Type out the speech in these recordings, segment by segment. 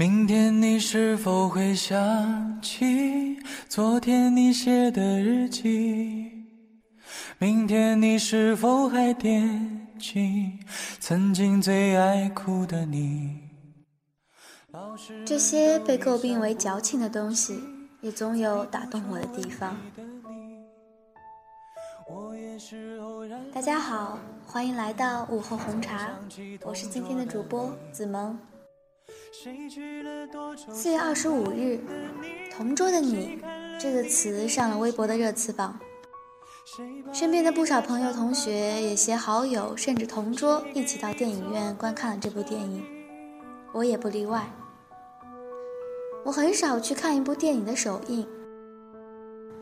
明天你是否会想起昨天你写的日记？明天你是否还惦记曾经最爱哭的你？这些被诟病为矫情的东西，也总有打动我的地方。大家好，欢迎来到午后红茶，我是今天的主播子萌。四月二十五日，“同桌的你”这个词上了微博的热词榜。身边的不少朋友、同学也携好友，甚至同桌一起到电影院观看了这部电影，我也不例外。我很少去看一部电影的首映，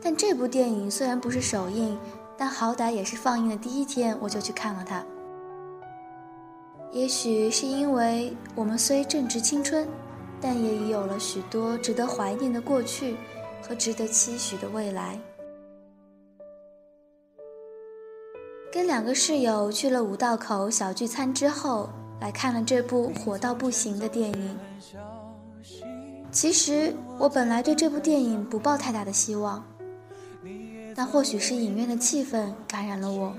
但这部电影虽然不是首映，但好歹也是放映的第一天我就去看了它。也许是因为我们虽正值青春，但也已有了许多值得怀念的过去和值得期许的未来。跟两个室友去了五道口小聚餐之后，来看了这部火到不行的电影。其实我本来对这部电影不抱太大的希望，但或许是影院的气氛感染了我。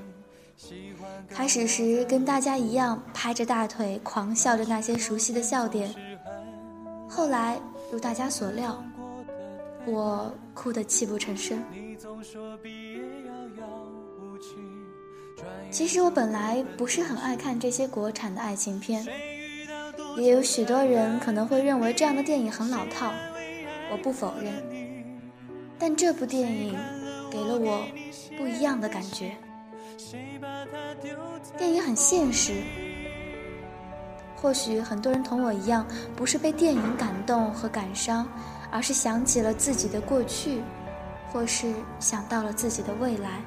开始时跟大家一样拍着大腿狂笑着那些熟悉的笑点，后来如大家所料，我哭得泣不成声。其实我本来不是很爱看这些国产的爱情片，也有许多人可能会认为这样的电影很老套，我不否认，但这部电影给了我不一样的感觉。电影很现实，或许很多人同我一样，不是被电影感动和感伤，而是想起了自己的过去，或是想到了自己的未来。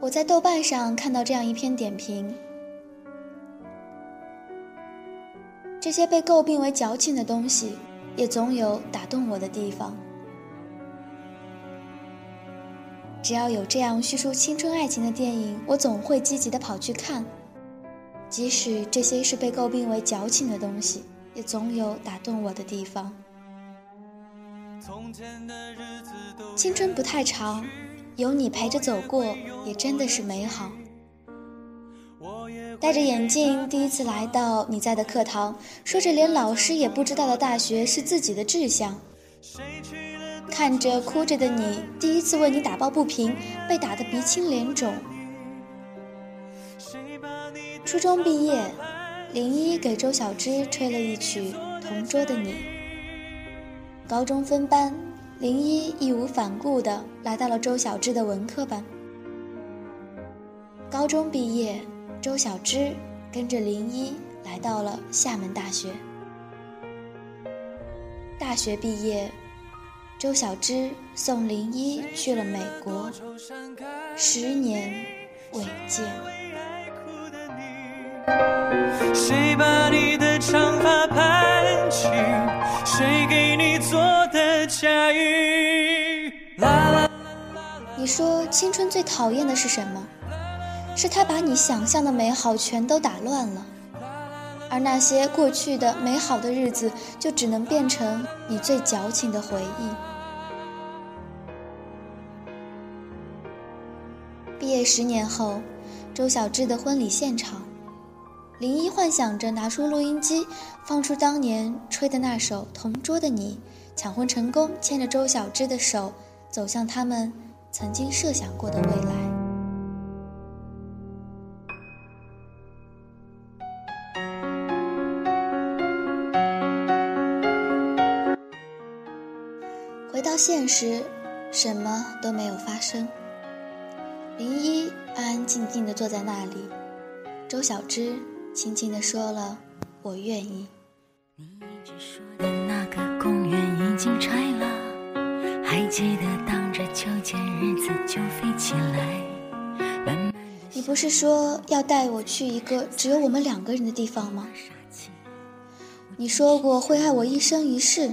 我在豆瓣上看到这样一篇点评。这些被诟病为矫情的东西，也总有打动我的地方。只要有这样叙述青春爱情的电影，我总会积极的跑去看。即使这些是被诟病为矫情的东西，也总有打动我的地方。青春不太长，有你陪着走过，也真的是美好。戴着眼镜，第一次来到你在的课堂，说着连老师也不知道的大学是自己的志向。看着哭着的你，第一次为你打抱不平，被打得鼻青脸肿。初中毕业，林一给周小栀吹了一曲《同桌的你》。高中分班，林一义无反顾地来到了周小栀的文科班。高中毕业。周小栀跟着林一来到了厦门大学。大学毕业，周小栀送林一去了美国，十年未见。谁把你的长发盘起？谁给你做的嫁衣？你说青春最讨厌的是什么？是他把你想象的美好全都打乱了，而那些过去的美好的日子，就只能变成你最矫情的回忆。毕业十年后，周小栀的婚礼现场，林一幻想着拿出录音机，放出当年吹的那首《同桌的你》，抢婚成功，牵着周小栀的手，走向他们曾经设想过的未来。现实，什么都没有发生。林一安安静静的坐在那里，周小栀轻轻的说了“我愿意”。你一直说的那个公园已经拆了，还记得当着秋千日子就飞起来。你不是说要带我去一个只有我们两个人的地方吗？你说过会爱我一生一世。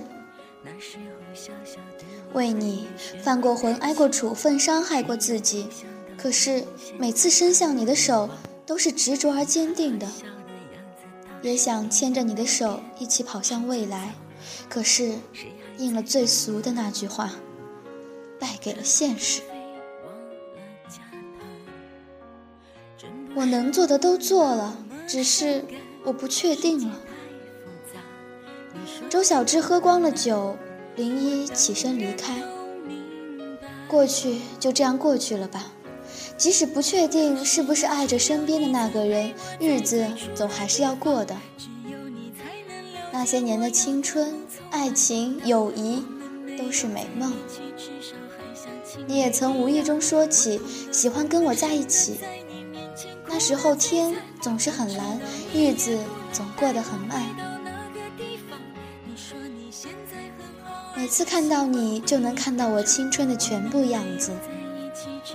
为你犯过浑，挨过处分，伤害过自己。可是每次伸向你的手，都是执着而坚定的。也想牵着你的手一起跑向未来，可是应了最俗的那句话，败给了现实。我能做的都做了，只是我不确定了。周小栀喝光了酒，林一起身离开。过去就这样过去了吧，即使不确定是不是爱着身边的那个人，日子总还是要过的。那些年的青春、爱情、友谊，都是美梦。你也曾无意中说起喜欢跟我在一起。那时候天总是很蓝，日子总过得很慢。每次看到你，就能看到我青春的全部样子。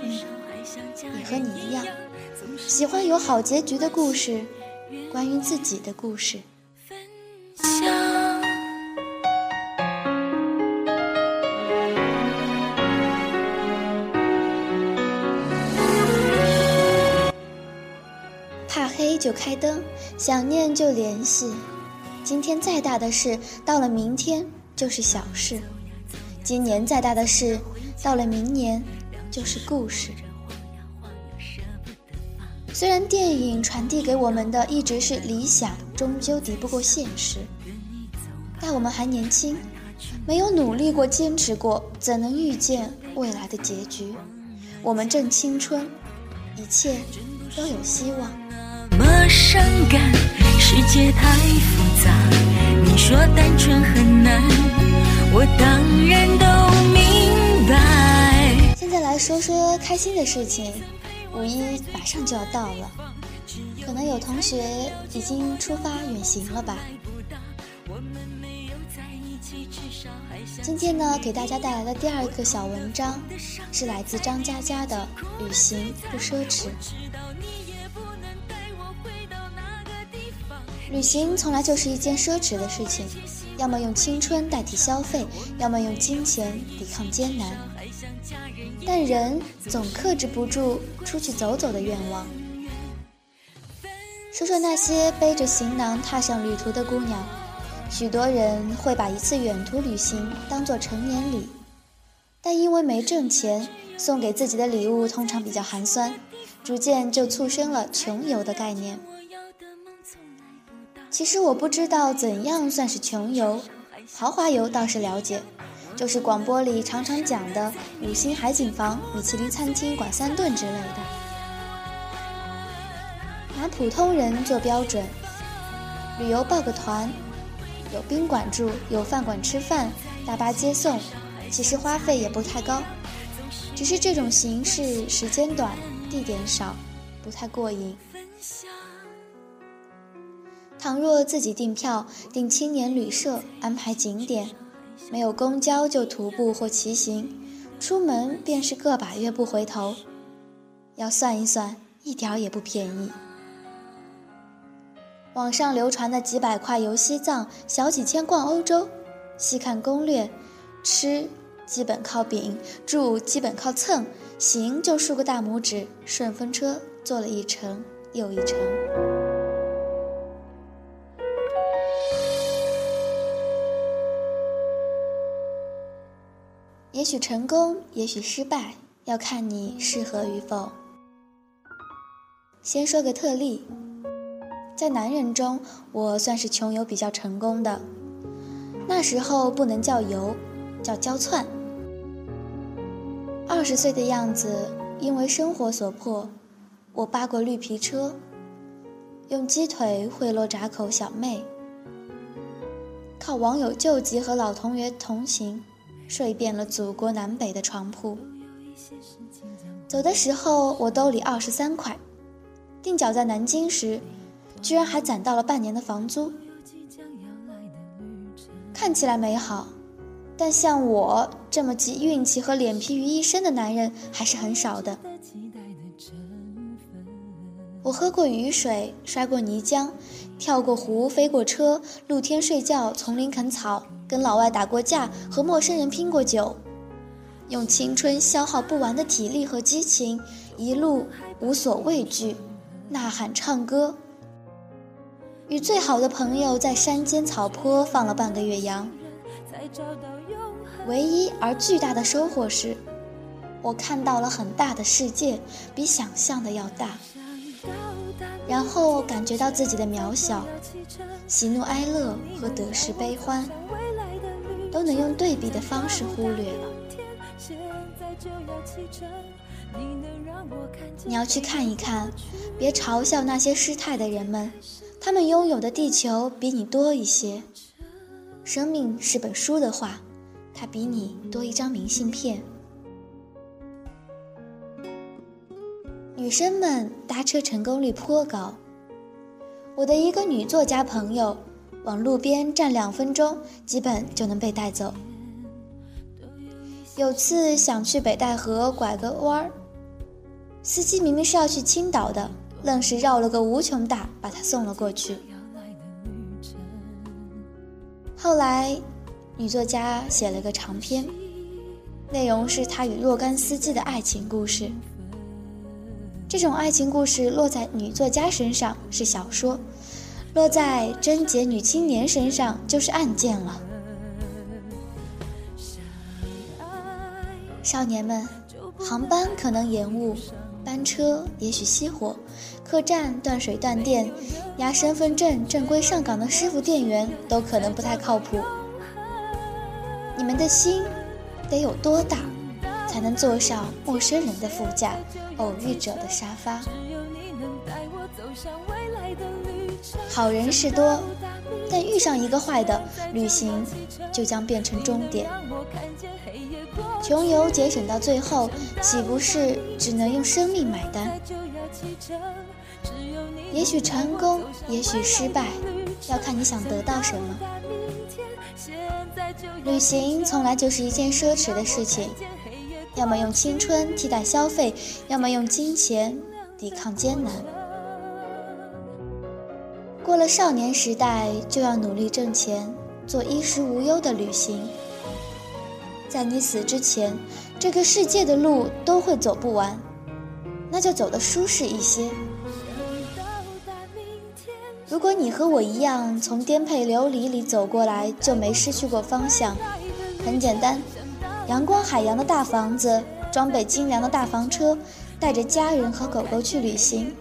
嗯，也和你一样，喜欢有好结局的故事，关于自己的故事。怕黑就开灯，想念就联系。今天再大的事，到了明天就是小事；今年再大的事，到了明年就是故事。虽然电影传递给我们的一直是理想，终究敌不过现实。但我们还年轻，没有努力过、坚持过，怎能预见未来的结局？我们正青春，一切都有希望。那么伤感，世界太复杂。你说单纯很难，我当然都明白。现在来说说开心的事情，五一马上就要到了，可能有同学已经出发远行了吧。今天呢，给大家带来的第二个小文章，是来自张嘉佳的《旅行不奢侈》。旅行从来就是一件奢侈的事情，要么用青春代替消费，要么用金钱抵抗艰难。但人总克制不住出去走走的愿望。说说那些背着行囊踏上旅途的姑娘，许多人会把一次远途旅行当做成年礼，但因为没挣钱，送给自己的礼物通常比较寒酸，逐渐就促生了穷游的概念。其实我不知道怎样算是穷游，豪华游倒是了解，就是广播里常常讲的五星海景房、米其林餐厅、管三顿之类的。拿普通人做标准，旅游报个团，有宾馆住，有饭馆吃饭，大巴接送，其实花费也不太高，只是这种形式时间短，地点少，不太过瘾。倘若自己订票、订青年旅社、安排景点，没有公交就徒步或骑行，出门便是个把月不回头。要算一算，一点也不便宜。网上流传的几百块游西藏，小几千逛欧洲，细看攻略，吃基本靠饼，住基本靠蹭，行就竖个大拇指，顺风车坐了一程又一程。也许成功，也许失败，要看你适合与否。先说个特例，在男人中，我算是穷游比较成功的。那时候不能叫游，叫娇窜。二十岁的样子，因为生活所迫，我扒过绿皮车，用鸡腿贿赂闸口小妹，靠网友救急和老同学同行。睡遍了祖国南北的床铺。走的时候，我兜里二十三块。定脚在南京时，居然还攒到了半年的房租。看起来美好，但像我这么集运气和脸皮于一身的男人还是很少的。我喝过雨水，摔过泥浆，跳过湖，飞过车，露天睡觉，丛林啃草，跟老外打过架，和陌生人拼过酒，用青春消耗不完的体力和激情，一路无所畏惧，呐喊唱歌。与最好的朋友在山间草坡放了半个月羊，唯一而巨大的收获是，我看到了很大的世界，比想象的要大。然后感觉到自己的渺小，喜怒哀乐和得失悲欢，都能用对比的方式忽略了。你要去看一看，别嘲笑那些失态的人们，他们拥有的地球比你多一些。生命是本书的话，它比你多一张明信片。女生们搭车成功率颇高。我的一个女作家朋友，往路边站两分钟，基本就能被带走。有次想去北戴河拐个弯儿，司机明明是要去青岛的，愣是绕了个无穷大，把她送了过去。后来，女作家写了个长篇，内容是她与若干司机的爱情故事。这种爱情故事落在女作家身上是小说，落在贞洁女青年身上就是案件了。少年们，航班可能延误，班车也许熄火，客栈断水断电，押身份证正规上岗的师傅店员都可能不太靠谱。你们的心得有多大？才能坐上陌生人的副驾，偶遇者的沙发。好人是多，但遇上一个坏的，旅行就将变成终点。穷游节省到最后，岂不是只能用生命买单？也许成功，也许失败，要看你想得到什么。旅行从来就是一件奢侈的事情。要么用青春替代消费，要么用金钱抵抗艰难。过了少年时代，就要努力挣钱，做衣食无忧的旅行。在你死之前，这个世界的路都会走不完，那就走得舒适一些。如果你和我一样从颠沛流离里走过来，就没失去过方向。很简单。阳光海洋的大房子，装备精良的大房车，带着家人和狗狗去旅行，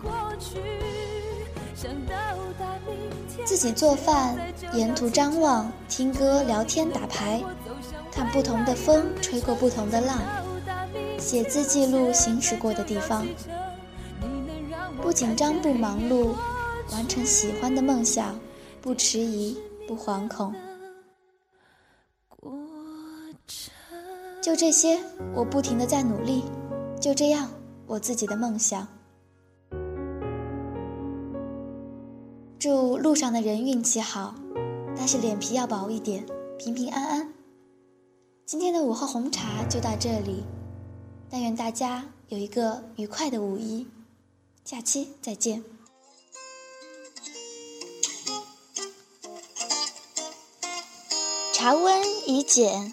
自己做饭，沿途张望，听歌，聊天，打牌，看不同的风吹过不同的浪，写字记录行驶过的地方，不紧张不忙碌，完成喜欢的梦想，不迟疑不惶恐。就这些，我不停的在努力。就这样，我自己的梦想。祝路上的人运气好，但是脸皮要薄一点，平平安安。今天的午后红茶就到这里，但愿大家有一个愉快的五一假期，再见。茶温已减。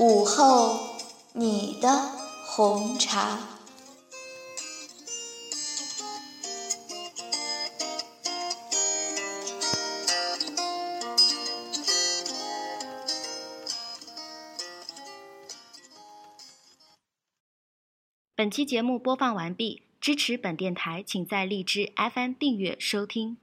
午后，你的红茶。本期节目播放完毕，支持本电台，请在荔枝 FM 订阅收听。